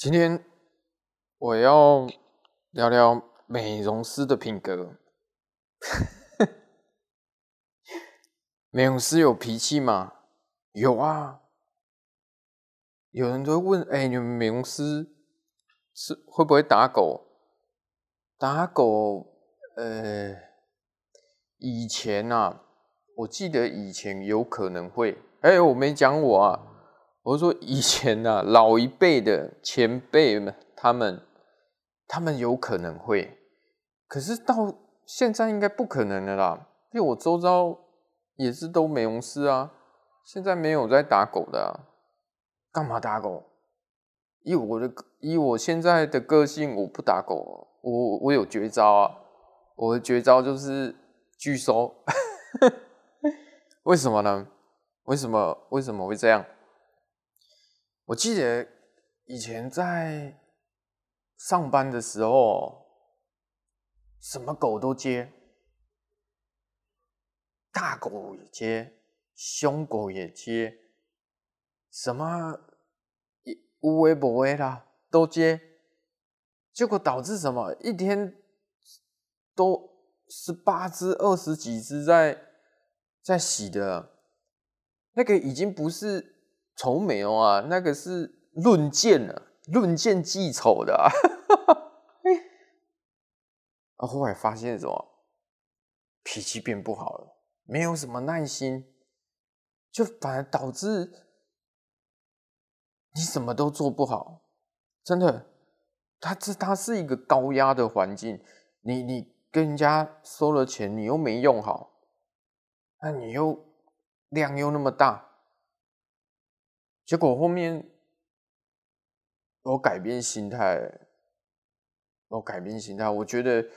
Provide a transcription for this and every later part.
今天我要聊聊美容师的品格。美容师有脾气吗？有啊。有人都会问：哎、你们美容师是会不会打狗？打狗？呃，以前啊，我记得以前有可能会。哎、我没讲我啊。我说以前啊，老一辈的前辈们，他们他们有可能会，可是到现在应该不可能的啦。因为我周遭也是都美容师啊，现在没有在打狗的啊，干嘛打狗？以我的以我现在的个性，我不打狗，我我有绝招啊，我的绝招就是拒收。为什么呢？为什么为什么会这样？我记得以前在上班的时候，什么狗都接，大狗也接，凶狗也接，什么无微不微啦都接，结果导致什么？一天都十八只、二十几只在在洗的，那个已经不是。丑美哦啊，那个是论件啊，论件计丑的啊。啊，后来发现什么？脾气变不好了，没有什么耐心，就反而导致你什么都做不好。真的，它这它是一个高压的环境，你你跟人家收了钱，你又没用好，那你又量又那么大。结果后面我改变心态，我改变心态，我觉得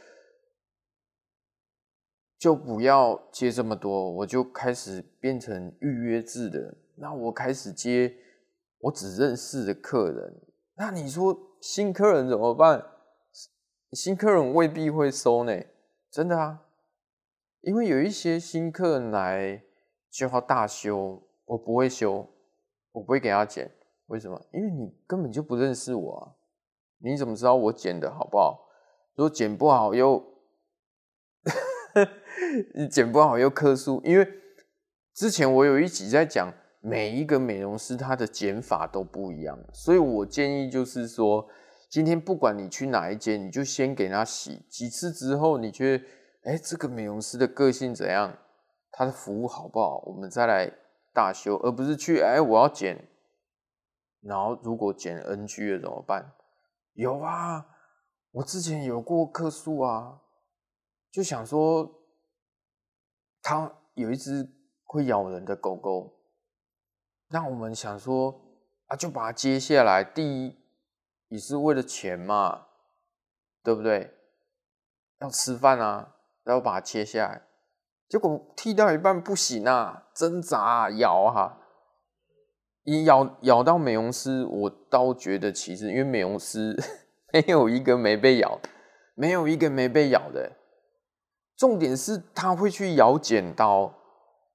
就不要接这么多，我就开始变成预约制的。那我开始接我只认识的客人，那你说新客人怎么办？新客人未必会收呢，真的啊，因为有一些新客人来就要大修，我不会修。我不会给他剪，为什么？因为你根本就不认识我啊！你怎么知道我剪的好不好？如果剪不好又，你剪不好又客诉，因为之前我有一集在讲，每一个美容师他的剪法都不一样，所以我建议就是说，今天不管你去哪一间，你就先给他洗几次之后，你觉得，哎，这个美容师的个性怎样？他的服务好不好？我们再来。大修，而不是去哎，我要剪，然后如果剪 NG 了怎么办？有啊，我之前有过客诉啊，就想说，他有一只会咬人的狗狗，那我们想说啊，就把它接下来。第一，也是为了钱嘛，对不对？要吃饭啊，然后把它切下来。结果剃到一半不行啊，挣扎啊，咬啊，一咬咬到美容师，我倒觉得其实因为美容师 没有一个没被咬，没有一个没被咬的。重点是他会去咬剪刀，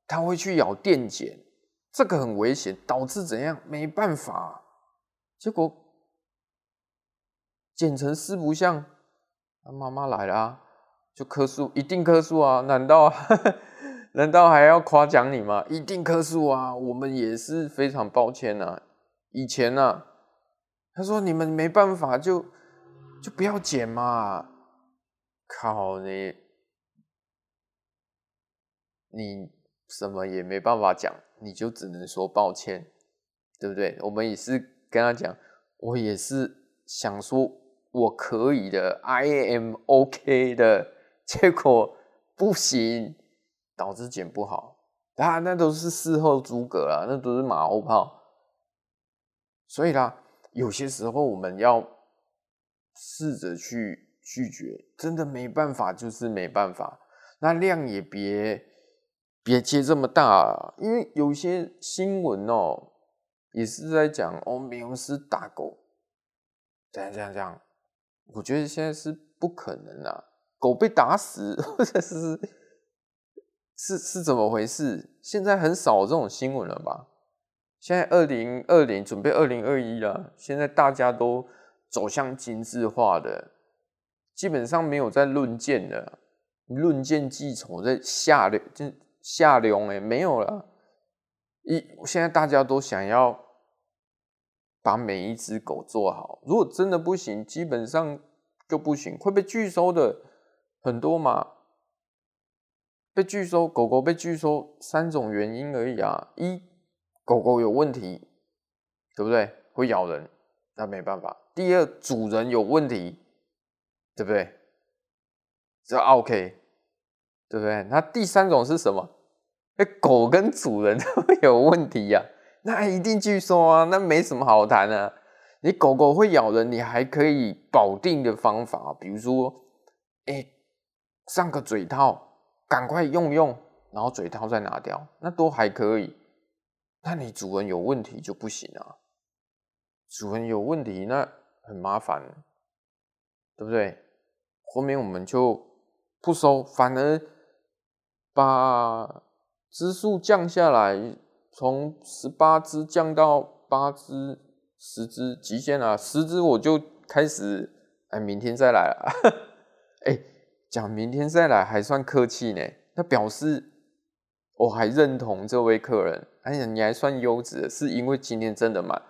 他会去咬电剪，这个很危险，导致怎样？没办法，结果剪成四不像，他妈妈来了啊。就棵数，一定棵数啊！难道 难道还要夸奖你吗？一定棵数啊！我们也是非常抱歉啊。以前呢、他说你们没办法就，就就不要剪嘛。靠你，你什么也没办法讲，你就只能说抱歉，对不对？我们也是跟他讲，我也是想说我可以的，I am OK 的。结果不行，导致剪不好，啊，那都是事后诸葛啊，那都是马后炮。所以啦，有些时候我们要试着去拒绝，真的没办法就是没办法。那量也别别接这么大啊，因为有些新闻哦，也是在讲哦，美容师打狗，这样这样这样，我觉得现在是不可能啊。狗被打死，或者是是是怎么回事？现在很少这种新闻了吧？现在二零二零准备二零二一了，现在大家都走向精致化的，基本上没有在论剑的，论剑记仇在下流，就下流哎，没有了。一现在大家都想要把每一只狗做好，如果真的不行，基本上就不行，会被拒收的很多嘛。被拒收，狗狗被拒收三种原因而已啊。一，狗狗有问题，对不对？会咬人，那没办法。第二，主人有问题，对不对？这 OK，对不对？那第三种是什么？狗跟主人都有问题呀、那一定拒收啊，那没什么好谈的、你狗狗会咬人，你还可以保定的方法，比如说，哎，上个嘴套，赶快用用，然后嘴套再拿掉，那都还可以。那你主人有问题就不行啊，主人有问题那很麻烦，对不对？后面我们就不收，反而把。只数降下来，从十八只降到八只、十只极限啊！十只我就开始，哎，明天再来啊！哎，讲明天再来还算客气呢，那表示我还认同这位客人。哎呀，你还算优质，是因为今天真的满。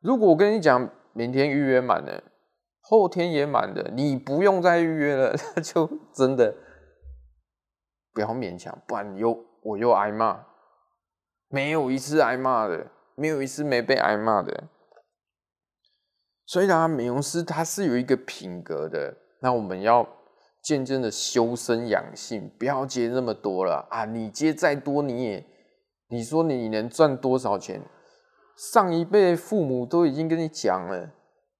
如果我跟你讲明天预约满了，后天也满了，你不用再预约了，那就真的不要勉强，不然又。我又挨骂，没有一次挨骂的，没有一次没被挨骂的。所以呢，美容师他是有一个品格的，那我们要渐渐的修身养性，不要接那么多了啊！你接再多，你也你说你能赚多少钱？上一辈父母都已经跟你讲了，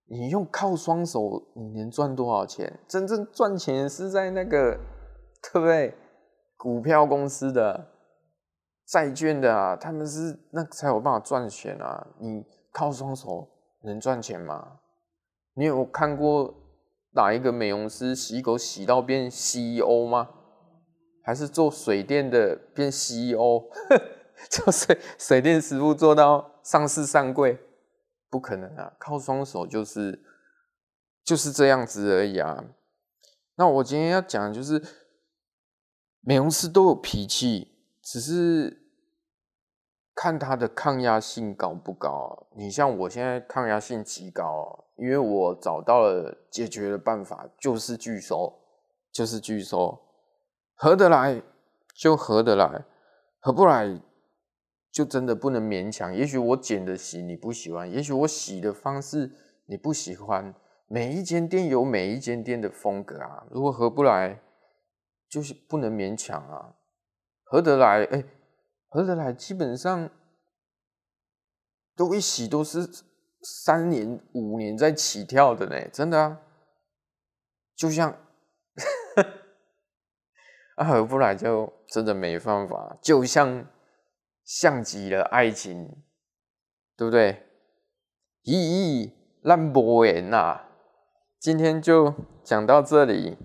你用靠双手，你能赚多少钱？真正赚钱是在那个，对不对？股票公司的。债券的啊，他们是那才有办法赚钱啊！你靠双手能赚钱吗？你有看过哪一个美容师洗狗洗到变 CEO 吗？还是做水电的变 CEO？就 水水电师傅做到上市上柜？不可能啊！靠双手就是就是这样子而已啊！那我今天要讲就是美容师都有脾气。只是看他的抗压性高不高。你像我现在抗压性极高，因为我找到了解决的办法，就是拒收，就是拒收，合得来就合得来，合不来就真的不能勉强。也许我剪的洗你不喜欢，也许我洗的方式你不喜欢。每一间店有每一间店的风格啊，如果合不来，就是不能勉强啊。合得来，哎、合得来，基本上都一洗都是三年五年在起跳的呢，真的啊，就像，啊，合不来就真的没办法，就像像极了爱情，对不对？咦，烂博言呐，今天就讲到这里。